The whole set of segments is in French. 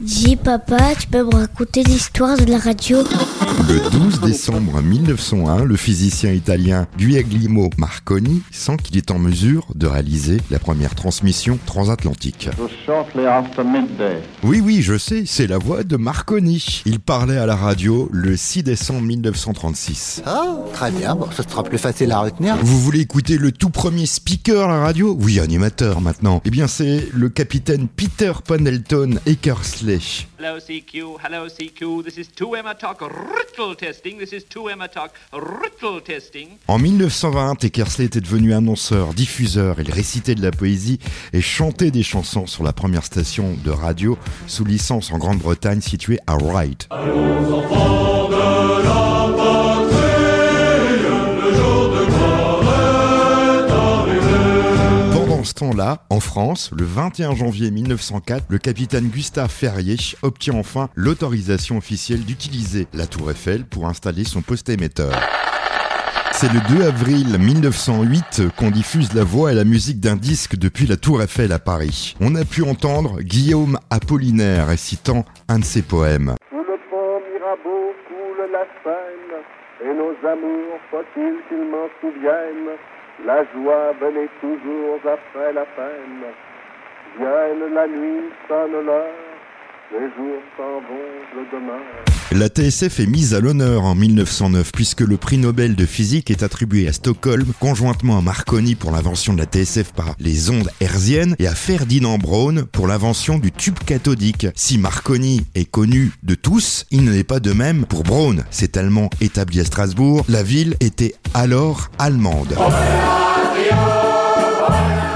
Dis papa, tu peux me raconter l'histoire de la radio Le 12 décembre 1901, le physicien italien Guglielmo Marconi sent qu'il est en mesure de réaliser la première transmission transatlantique. shortly after midday. Oui, oui, je sais, c'est la voix de Marconi. Il parlait à la radio le 6 décembre 1936. Ah, très bien, bon, ce sera plus facile à retenir. Vous voulez écouter le tout premier speaker à la radio? Oui, animateur maintenant. Eh bien, c'est le capitaine Peter Pendleton Eckersley. Hello CQ, hello CQ, this is 2Emma Talk, Rittel testing, this is 2Emma Talk, Rittel testing. En 1920, Eckersley était devenu annonceur, diffuseur, il récitait de la poésie et chantait des chansons sur la première station de radio sous licence en Grande-Bretagne située à Wright. Temps-là, en France, le 21 janvier 1904, le capitaine Gustave Ferrier obtient enfin l'autorisation officielle d'utiliser la tour Eiffel pour installer son poste émetteur. C'est le 2 avril 1908 qu'on diffuse la voix et la musique d'un disque depuis la Tour Eiffel à Paris. On a pu entendre Guillaume Apollinaire récitant un de ses poèmes. La joie venait toujours après la peine. Vienne la nuit, sonne l'heure, La TSF est mise à l'honneur en 1909 puisque le prix Nobel de physique est attribué à Stockholm conjointement à Marconi pour l'invention de la TSF par les ondes hertziennes et à Ferdinand Braun pour l'invention du tube cathodique. Si Marconi est connu de tous, il n'en est pas de même pour Braun. Cet allemand établi à Strasbourg, la ville était alors allemande.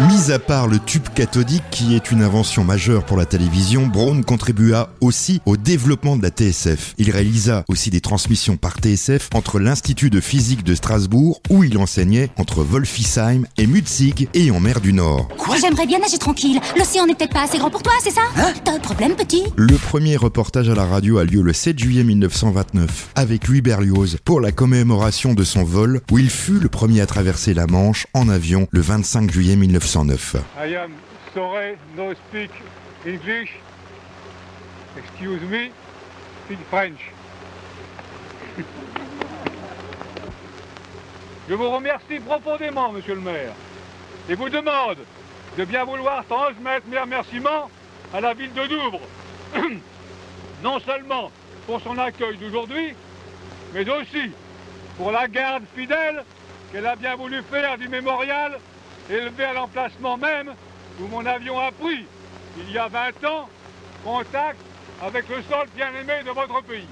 Mis à part le tube cathodique qui est une invention majeure pour la télévision, Braun contribua aussi au développement de la TSF. Il réalisa aussi des transmissions par TSF entre l'Institut de physique de Strasbourg où il enseignait entre Wolfisheim et Mutzig et en mer du Nord. Quoi? J'aimerais bien nager tranquille. L'océan n'est peut-être pas assez grand pour toi, c'est ça? T'as un problème, petit? Le premier reportage à la radio a lieu le 7 juillet 1929 avec Louis Berlioz pour la commémoration de son vol où il fut le premier à traverser la Manche en avion le 25 juillet 1909. I am sorry, no speak English. Excuse me, speak French. Je vous remercie profondément, monsieur le maire, et vous demande de bien vouloir transmettre mes remerciements à la ville de Douvres. non seulement pour son accueil d'aujourd'hui, mais aussi pour la garde fidèle qu'elle a bien voulu faire du mémorial élevé à l'emplacement même où mon avion a pris, il y a 20 ans, contact avec le sol bien-aimé de votre pays.